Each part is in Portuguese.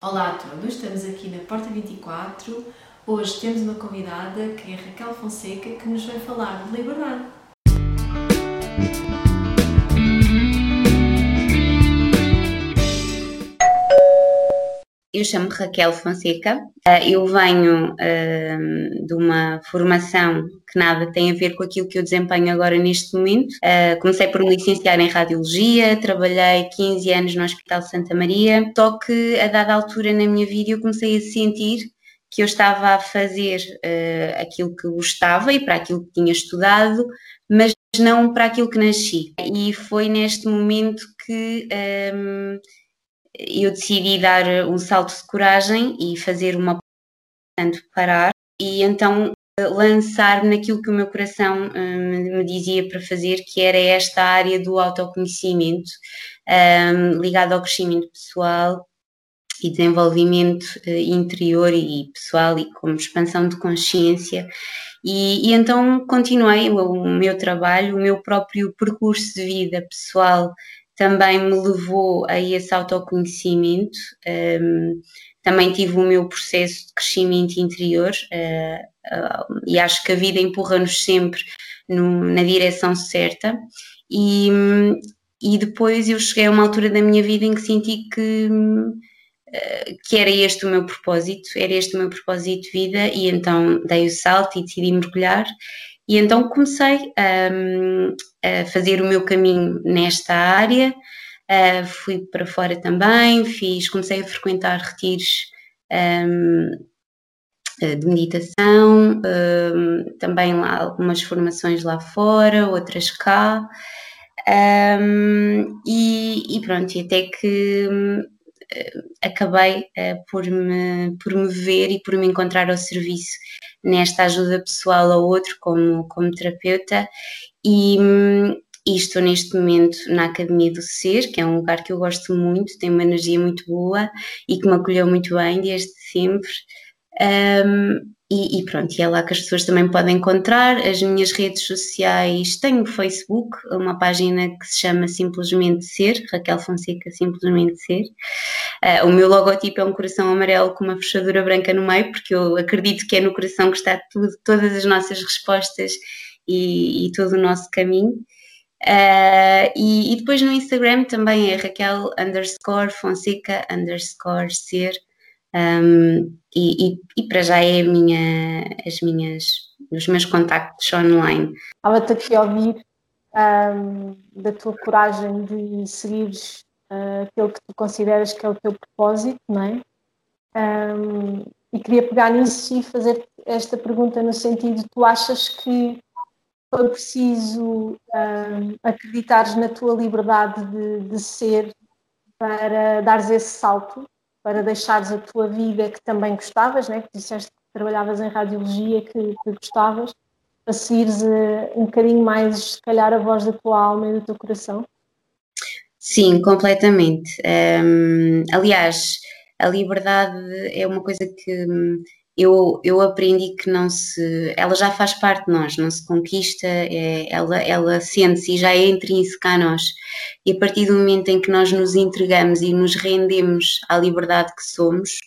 Olá a todos, estamos aqui na Porta 24. Hoje temos uma convidada que é Raquel Fonseca que nos vai falar de liberdade. Eu chamo Raquel Fonseca, eh, eu venho uh, de uma formação que nada tem a ver com aquilo que eu desempenho agora neste momento. Uh, comecei por me licenciar em Radiologia, trabalhei 15 anos no Hospital Santa Maria, só que a dada altura na minha vida eu comecei a sentir que eu estava a fazer aquilo que gostava e para aquilo que tinha estudado, mas não para aquilo que nasci. E foi neste momento que eu decidi dar um salto de coragem e fazer uma portanto, parar e então lançar-me naquilo que o meu coração um, me dizia para fazer, que era esta área do autoconhecimento, um, ligado ao crescimento pessoal e desenvolvimento uh, interior e pessoal e como expansão de consciência. E, e então continuei o meu trabalho, o meu próprio percurso de vida pessoal também me levou a esse autoconhecimento. Um, também tive o meu processo de crescimento interior uh, uh, e acho que a vida empurra-nos sempre no, na direção certa. E, e depois eu cheguei a uma altura da minha vida em que senti que, uh, que era este o meu propósito, era este o meu propósito de vida, e então dei o salto e decidi mergulhar. E então comecei um, a fazer o meu caminho nesta área, uh, fui para fora também, fiz, comecei a frequentar retiros um, de meditação, um, também lá algumas formações lá fora, outras cá. Um, e, e, pronto, e até que uh, acabei uh, por, me, por me ver e por me encontrar ao serviço nesta ajuda pessoal ao outro como, como terapeuta e, e estou neste momento na Academia do Ser, que é um lugar que eu gosto muito, tem uma energia muito boa e que me acolheu muito bem desde sempre. Um, e, e, pronto, e é lá que as pessoas também podem encontrar as minhas redes sociais. Tenho Facebook, uma página que se chama Simplesmente Ser, Raquel Fonseca Simplesmente Ser. Uh, o meu logotipo é um coração amarelo com uma fechadura branca no meio, porque eu acredito que é no coração que está tudo, todas as nossas respostas e, e todo o nosso caminho. Uh, e, e, depois no Instagram também é Raquel underscore Fonseca underscore Ser. Um, e, e, e, para já é minha, as minhas, os meus contactos online. Estava-te aqui a ouvir um, da tua coragem de seguires uh, aquilo que tu consideras que é o teu propósito, não é? Um, e queria pegar nisso e fazer esta pergunta no sentido: tu achas que foi preciso um, acreditares na tua liberdade de, de ser para dares esse salto? Para deixares a tua vida que também gostavas, né? que disseste que trabalhavas em radiologia, que, que gostavas, para seguires uh, um bocadinho mais, se calhar, a voz da tua alma e do teu coração? Sim, completamente. Um, aliás, a liberdade é uma coisa que hum, eu, eu aprendi que não se. Ela já faz parte de nós, não se conquista, é, ela, ela sente-se e já é intrínseca a nós. E a partir do momento em que nós nos entregamos e nos rendemos à liberdade que somos,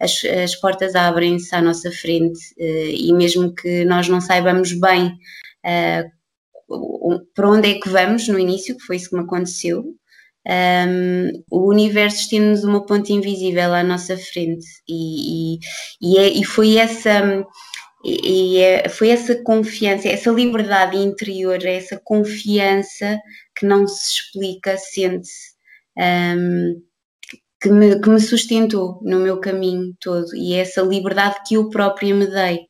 as, as portas abrem-se à nossa frente eh, e mesmo que nós não saibamos bem uh, para onde é que vamos no início, que foi isso que me aconteceu, um, o universo estende-nos uma ponte invisível à nossa frente e, e, e, é, e foi essa e é, foi essa confiança, essa liberdade interior, essa confiança que não se explica, sente-se, um, que, me, que me sustentou no meu caminho todo e é essa liberdade que eu própria me dei.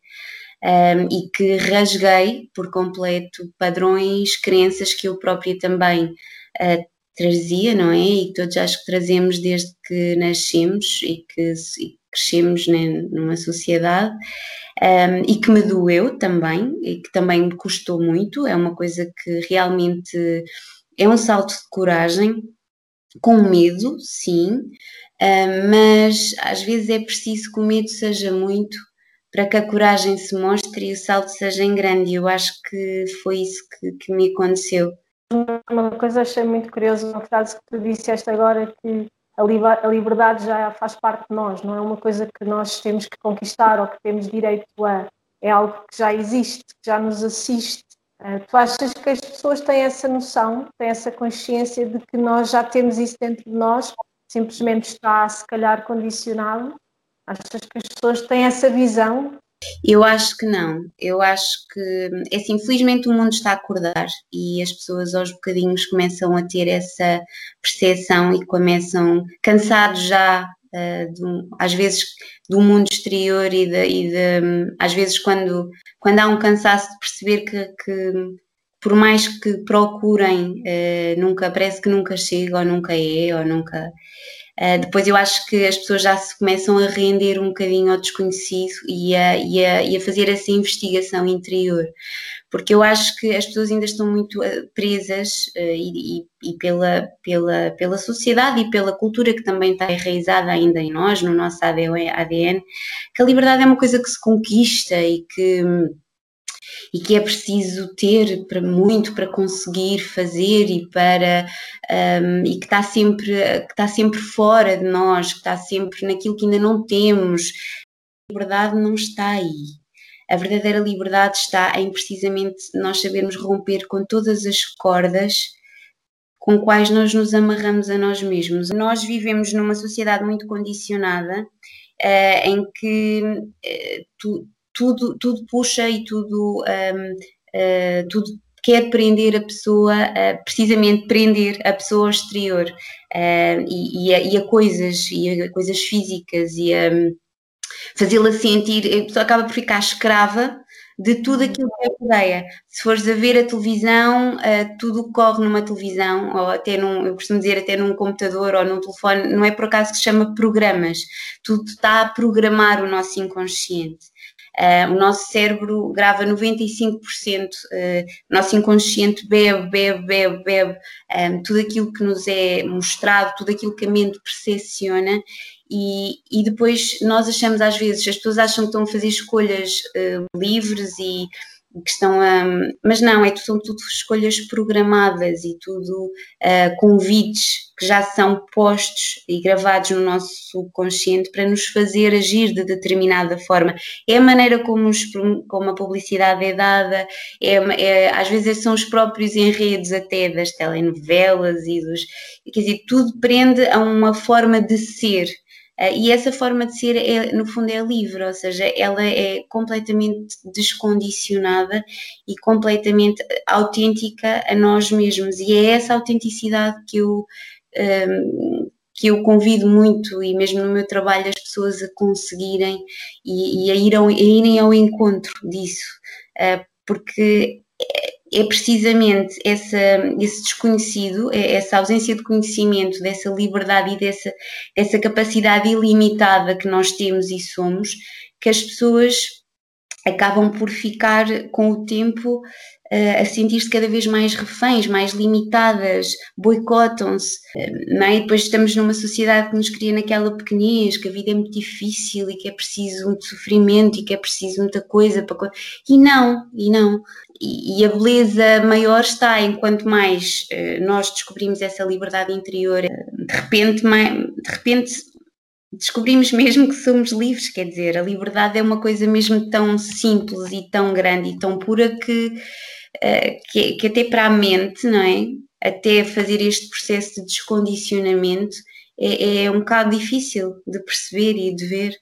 Um, e que rasguei por completo padrões, crenças que eu própria também uh, trazia, não é? E que todos acho que trazemos desde que nascemos e que crescemos né, numa sociedade um, e que me doeu também e que também me custou muito. É uma coisa que realmente é um salto de coragem, com medo, sim, um, mas às vezes é preciso que o medo seja muito para que a coragem se mostre e o salto seja em grande. Eu acho que foi isso que, que me aconteceu uma coisa achei muito curiosa, uma frase que tu disseste agora, que a, liberdade já faz parte de nós, não é uma coisa que nós temos que conquistar ou que temos direito a, é algo que já existe, que já nos assiste. Uh, tu achas que as pessoas têm essa noção, têm essa consciência de que nós já temos isso dentro de nós, simplesmente está, se calhar, condicionado? Achas que as pessoas têm essa visão eu acho que não. Eu acho que, é assim, infelizmente o mundo está a acordar e as pessoas aos bocadinhos começam a ter essa percepção e começam cansados já, uh, às vezes, do mundo exterior e, de, e de, às vezes, quando, quando há um cansaço de perceber que, que por mais que procurem, uh, nunca, parece que nunca chega ou nunca é ou nunca. Uh, depois eu acho que as pessoas já se começam a render um bocadinho ao desconhecido e a, e a, e a fazer essa investigação interior, porque eu acho que as pessoas ainda estão muito eh, presas uh, e, e, pela, pela, pela sociedade e pela cultura que também está enraizada ainda em nós, no nosso ADN, que a liberdade é uma coisa que se conquista e que e que é preciso ter para muito para conseguir fazer e para um, e que está sempre que está sempre fora de nós, que está sempre naquilo que ainda não temos. A liberdade não está aí. A verdadeira liberdade está em precisamente nós sabermos romper com todas as cordas com quais nós nos amarramos a nós mesmos. Nós vivemos numa sociedade muito condicionada uh, em que uh, tu, tudo, tudo puxa e tudo, um, uh, eh, tudo quer prender a pessoa, uh, precisamente prender a pessoa exterior uh, e, e, a, e, a, coisas, e a coisas físicas e a um, fazê-la sentir, a pessoa acaba por ficar escrava de tudo aquilo que é rodeia. Se fores a ver a televisão, uh, tudo corre numa televisão, ou até num, eu costumo dizer até num computador ou num telefone, não é por acaso que se chama programas, tudo está a programar o nosso inconsciente. Uh, o nosso cérebro grava 95%, uh, o nosso inconsciente bebe, bebe, bebe, bebe ah, tudo aquilo que nos é mostrado, tudo aquilo que a mente percepciona. E, e depois nós achamos às vezes, as pessoas acham que estão a fazer escolhas uh, livres e que estão a. Mas não, é, são tudo escolhas programadas e tudo uh, convites que já são postos e gravados no nosso subconsciente para nos fazer agir de determinada forma. É a maneira como, os, como a publicidade é dada, é, é, às vezes são os próprios enredos até das telenovelas e dos. Quer dizer, tudo prende a uma forma de ser e essa forma de ser, é, no fundo, é livre, ou seja, ela é completamente descondicionada e completamente autêntica a nós mesmos. E é essa autenticidade que eu, um, ehm, que eu convido muito, e mesmo no meu trabalho, as pessoas a conseguirem e, e a, irão, a irem ao encontro disso, uh, porque é precisamente essa, esse desconhecido, é essa ausência de conhecimento, dessa liberdade e dessa, dessa capacidade ilimitada que nós temos e somos, que as pessoas acabam por ficar com o tempo a sentir-se cada vez mais reféns, mais limitadas, boicotam-se. Uh, é? Depois estamos numa sociedade que nos cria naquela pequenez, que a vida é muito difícil e que é preciso muito sofrimento e que é preciso muita coisa para. E não, e não. E, e a beleza maior está em quanto mais uh, nós descobrimos essa liberdade interior, de repente, de repente descobrimos mesmo que somos livres, quer dizer, a liberdade é uma coisa mesmo tão simples e tão grande e tão pura que, que, que, até para a mente, não é? Até fazer este processo de descondicionamento é, é um bocado difícil de perceber e de ver.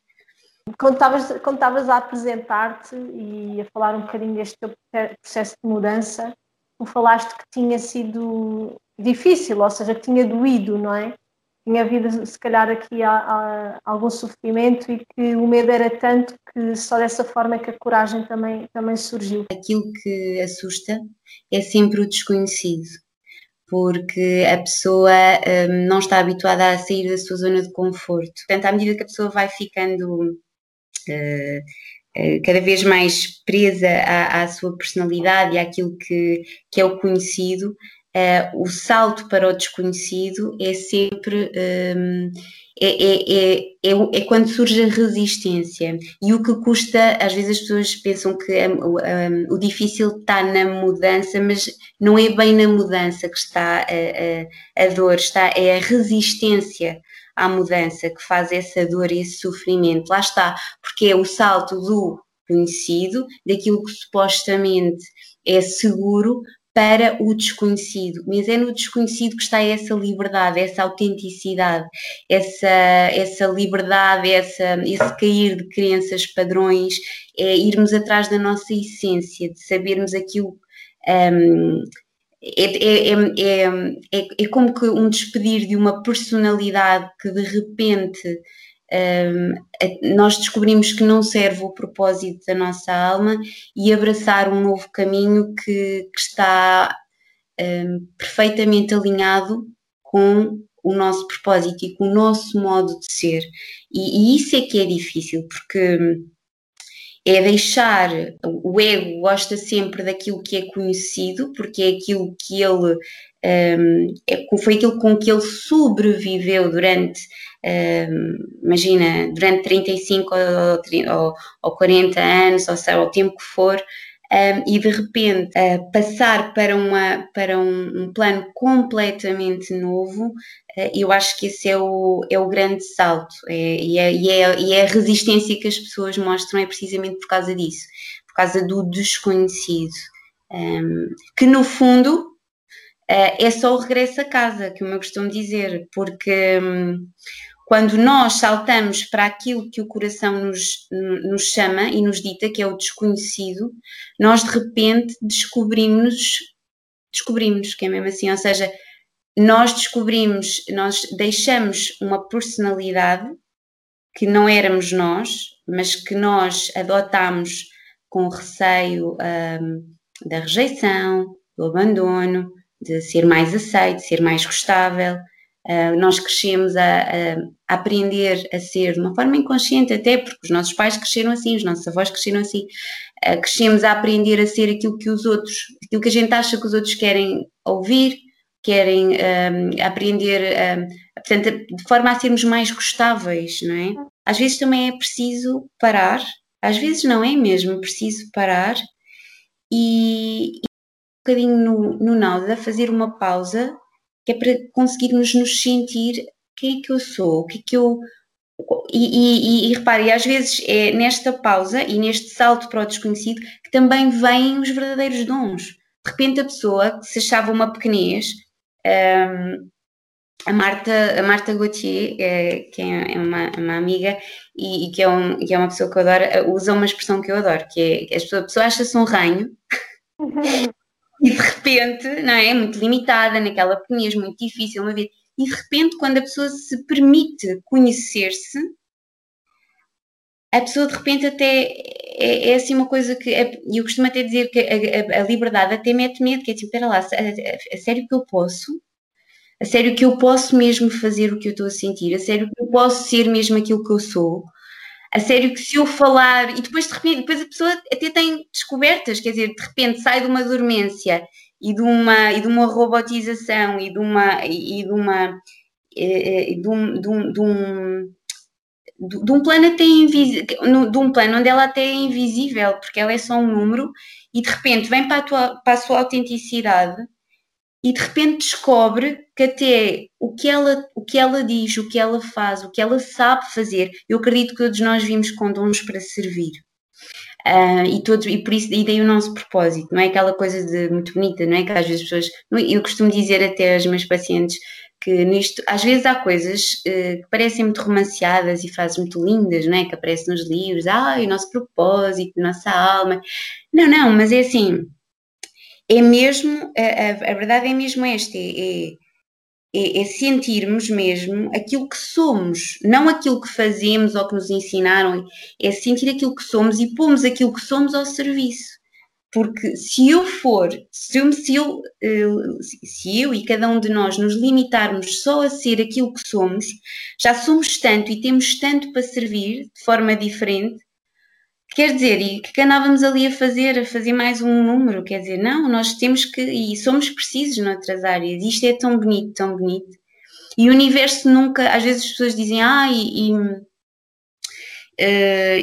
Quando estavas, quando estavas a apresentar-te e a falar um bocadinho deste teu processo de mudança, tu falaste que tinha sido difícil, ou seja, que tinha doído, não é? Tinha havido se calhar aqui há, há, algum sofrimento e que o medo era tanto que só dessa forma é que a coragem também, também surgiu. Aquilo que assusta é sempre o desconhecido, porque a pessoa um, não está habituada a sair da sua zona de conforto. Portanto, à medida que a pessoa vai ficando uh, cada vez mais presa à, à, sua personalidade e àquilo que, que é o conhecido, uh, o salto para o desconhecido é sempre um, é, é, é, é, quando surge a resistência e o que custa, às vezes as pessoas pensam que um, um, o difícil está na mudança, mas não é bem na mudança que está a, a, a dor, está, é a resistência à mudança, que faz essa dor e esse sofrimento. Lá está, porque é o salto do conhecido, daquilo que supostamente é seguro, para o desconhecido, mas é no desconhecido que está essa liberdade, essa autenticidade, essa, essa liberdade, essa, esse cair de crenças, padrões, é irmos atrás da nossa essência, de sabermos aquilo. Um, é, é, é, é, é como que um despedir de uma personalidade que de repente um, nós descobrimos que não serve o propósito da nossa alma e abraçar um novo caminho que, que está um, perfeitamente alinhado com o nosso propósito e com o nosso modo de ser. E, e isso é que é difícil, porque é deixar, o ego gosta sempre daquilo que é conhecido, porque é aquilo que ele, um, é, foi aquilo com que ele sobreviveu durante imagina, durante 35 ou, ou 40 anos, ou seja, o tempo que for, um, e de repente uh, passar para, uma, para um, um plano completamente novo, uh, eu acho que esse é o, é o grande salto. É, e, é, e, é, e é a resistência que as pessoas mostram é precisamente por causa disso, por causa do desconhecido, um, que no fundo uh, é só o regresso a casa, que eu costumo dizer, porque um, quando nós saltamos para aquilo que o coração nos, nos chama e nos dita, que é o desconhecido, nós de repente descobrimos, descobrimos que é mesmo assim, ou seja, nós descobrimos, nós deixamos uma personalidade que não éramos nós, mas que nós adotámos com receio um, da rejeição, do abandono, de ser mais aceito, de ser mais gostável. Uh, nós crescemos a, a, a, aprender a ser de uma forma inconsciente, até porque os nossos pais cresceram assim, os nossos avós cresceram assim. Uh, crescemos a aprender a ser aquilo que os outros, aquilo que a gente acha que os outros querem ouvir, querem um, aprender, um, portanto, de forma a sermos mais gostáveis, não é? Às vezes também é preciso parar, às vezes não é mesmo preciso parar e, e um bocadinho no, no nada, fazer uma pausa que é para conseguirmos nos sentir quem é que eu sou, o que é que eu. E, e, e repare, às vezes é nesta pausa e neste salto para o desconhecido que também vêm os verdadeiros dons. De repente a pessoa que se achava uma pequenez, um, a Marta, a Marta Gauthier, é, que é uma, uma amiga e, e, que, é um, que é uma pessoa que eu adoro, usa uma expressão que eu adoro, que é que a pessoa, a pessoa acha-se um ranho e de repente, não é? Muito limitada, naquela pequenez muito difícil, uma vez. E de repente, quando a pessoa se permite conhecer-se, a pessoa de repente até é, é assim uma coisa que é, eu costumo até dizer que a, a, a, liberdade até mete medo, que é tipo, espera lá, a, a, sério que eu posso? A sério que eu posso mesmo fazer o que eu estou a sentir? A sério que eu posso ser mesmo aquilo que eu sou? A sério que se eu falar, e depois de repente, depois a pessoa até tem descobertas, quer dizer, de repente sai de uma dormência e de uma, e de uma robotização e de uma, e de uma, e de um, de um, de um de um plano até invisível, de um plano onde ela até é invisível, porque ela é só um número, e de repente vem para a, tua, para a sua autenticidade e de repente descobre que até o que ela, o que ela diz, o que ela faz, o que ela sabe fazer, eu acredito que todos nós vimos com dons para servir. Uh, e, todos, e por isso e daí o nosso propósito, não é aquela coisa de muito bonita, não é que às vezes as pessoas, eu costumo dizer até aos meus pacientes que nisto, às vezes há coisas uh, que parecem muito romanceadas e frases muito lindas, não é? Que aparecem nos livros, ah, o nosso propósito, nossa alma. Não, não, mas é assim, é mesmo, a, a, verdade é mesmo esta, é, é, é, sentirmos mesmo aquilo que somos, não aquilo que fazemos ou que nos ensinaram, é sentir aquilo que somos e pomos aquilo que somos ao serviço. Porque se eu for, se eu, se eu, eh, se eu e cada um de nós nos limitarmos só a ser aquilo que somos, já somos tanto e temos tanto para servir de forma diferente Quer dizer, e que andávamos ali a fazer, a fazer mais um número, quer dizer, não, nós temos que, e somos precisos noutras áreas, isto é tão bonito, tão bonito. E o universo nunca, às vezes as pessoas dizem, ah, e, e, uh,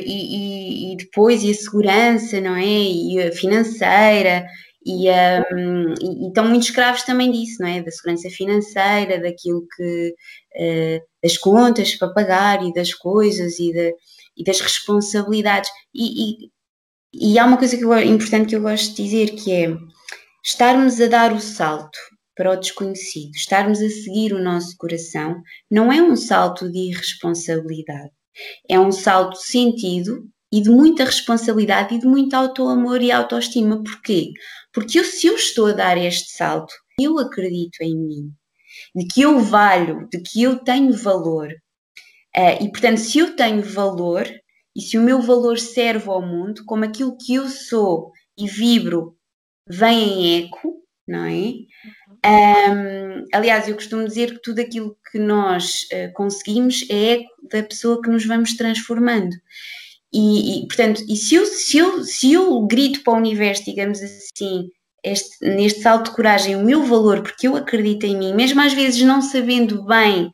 e, e depois, e a segurança, não é? E a financeira, E, um, e, e, estão muito escravos também disso, não é? Da segurança financeira, daquilo que. Uh, das contas para pagar e das coisas e, de, e das responsabilidades. E, e, e, há uma coisa que eu, importante que eu gosto de dizer que é estarmos a dar o salto para o desconhecido, estarmos a seguir o nosso coração, não é um salto de irresponsabilidade, é um salto sentido e de muita responsabilidade e de muito auto-amor e autoestima. Porquê? Porque eu, se eu estou a dar este salto, eu acredito em mim, de que eu valho, de que eu tenho valor. Uh, e portanto, se eu tenho valor e se o meu valor serve ao mundo, como aquilo que eu sou e vibro vem em eco, não é? Um, aliás, eu costumo dizer que tudo aquilo que nós uh, conseguimos é eco da pessoa que nos vamos transformando. E, e, portanto, e se eu, se, eu, se eu grito para o universo, digamos assim, este, neste salto de coragem, o meu valor, porque eu acredito em mim, mesmo às vezes não sabendo bem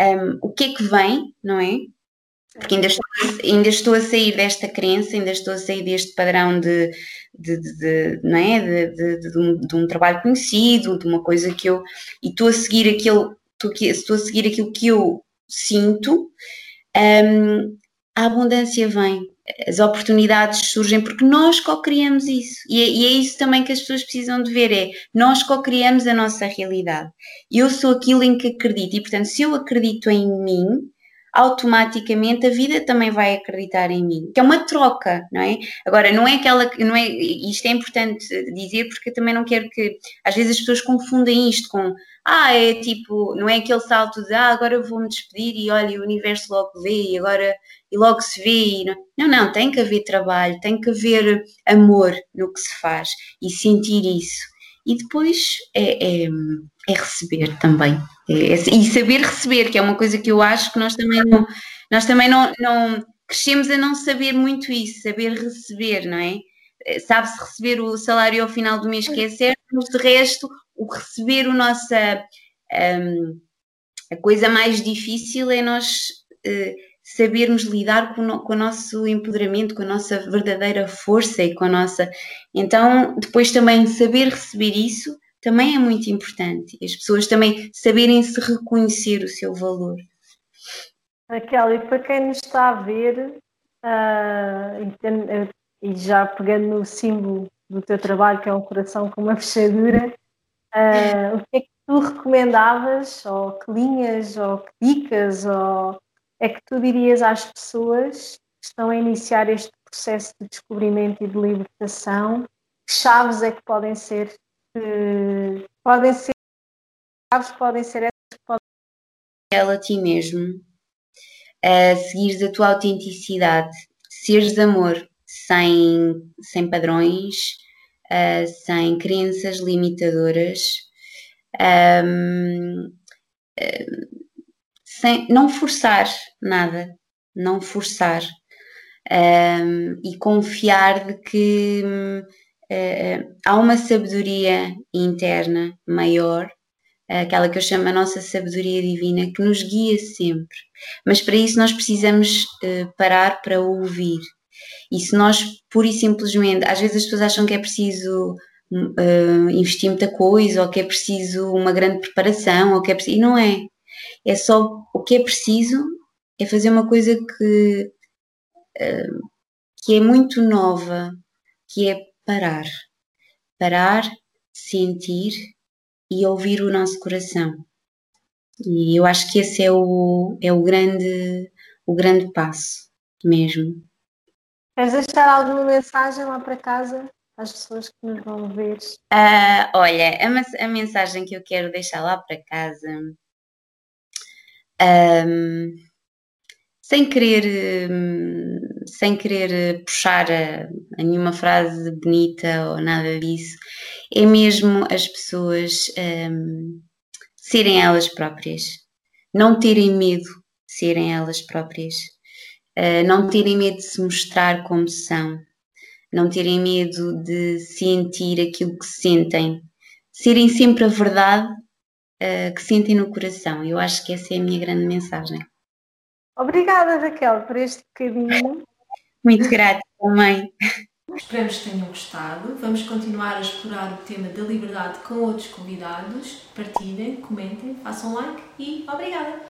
um, o que é que vem, não é? Porque ainda estou, ainda estou a sair desta crença, ainda estou a sair deste padrão de, de, de, de não é? De, de, um, de, um, trabalho conhecido, de uma coisa que eu. E estou a seguir aquilo, estou, estou a seguir aquilo que eu sinto, um, a abundância vem, as oportunidades surgem porque nós co-criamos isso. E é, e é, isso também que as pessoas precisam de ver: é nós co-criamos a nossa realidade. Eu sou aquilo em que acredito, e portanto, se eu acredito em mim, automaticamente a vida também vai acreditar em mim. Que é uma troca, não é? Agora, não é aquela. Não é, isto é importante dizer porque eu também não quero que. Às vezes as pessoas confundem isto com ah, é tipo, não é aquele salto de ah, agora vou-me despedir e olha, o universo logo vê e agora e logo se vê. Não, não, tem que haver trabalho, tem que haver amor no que se faz e sentir isso. E depois é, é, é receber também. É, é, e saber receber, que é uma coisa que eu acho que nós também não, nós também não, não crescemos a não saber muito isso, saber receber, não é? Eh, sabe-se receber o salário ao final do mês que é certo, mas de resto o receber o nossa um, a coisa mais difícil é nós uh, sabermos lidar com, no, com o nosso empoderamento, com a nossa verdadeira força e com a nossa. Então, depois também saber receber isso também é muito importante. As pessoas também saberem se reconhecer o seu valor. Raquel, e para quem nos está a ver, uh, e já pegando no símbolo do teu trabalho, que é um coração com uma fechadura, Uh, o que é que tu recomendavas, ou que linhas, ou que dicas, ou é que tu dirias às pessoas que estão a iniciar este processo de descobrimento e de libertação? Que chaves é que podem ser? Uh, podem ser chaves podem ser essas que podem ela a ti mesmo, a seguires a tua autenticidade, seres amor sem, sem padrões, uh, sem crenças limitadoras, um, uh, sem, não forçar nada, não forçar um, e confiar de que uh, há uma sabedoria interna maior aquela que eu chamo a nossa sabedoria divina, que nos guia sempre. Mas para isso nós precisamos uh, parar para ouvir, e se nós, pura e simplesmente, às vezes as pessoas acham que é preciso uh, investir muita coisa, ou que é preciso uma grande preparação, ou que é preciso. E não é. É só o que é preciso é fazer uma coisa que, uh, que é muito nova, que é parar. Parar, sentir e ouvir o nosso coração. E eu acho que esse é o, é o grande o grande passo mesmo. Queres deixar alguma mensagem lá para casa às pessoas que nos vão ver? Uh, olha, a, a, mensagem que eu quero deixar lá para casa, um, sem querer, um, sem querer puxar a, a, nenhuma frase bonita ou nada disso, é mesmo as pessoas um, serem elas próprias, não terem medo de serem elas próprias. Uh, não terem medo de se mostrar como são, não terem medo de sentir aquilo que sentem, serem sempre a verdade uh, que sentem no coração. Eu acho que essa é a minha grande mensagem. Obrigada, Raquel, por este bocadinho. Muito grata também. Esperamos que tenham gostado. Vamos continuar a explorar o tema da liberdade com outros convidados. Partilhem, comentem, façam like e obrigada!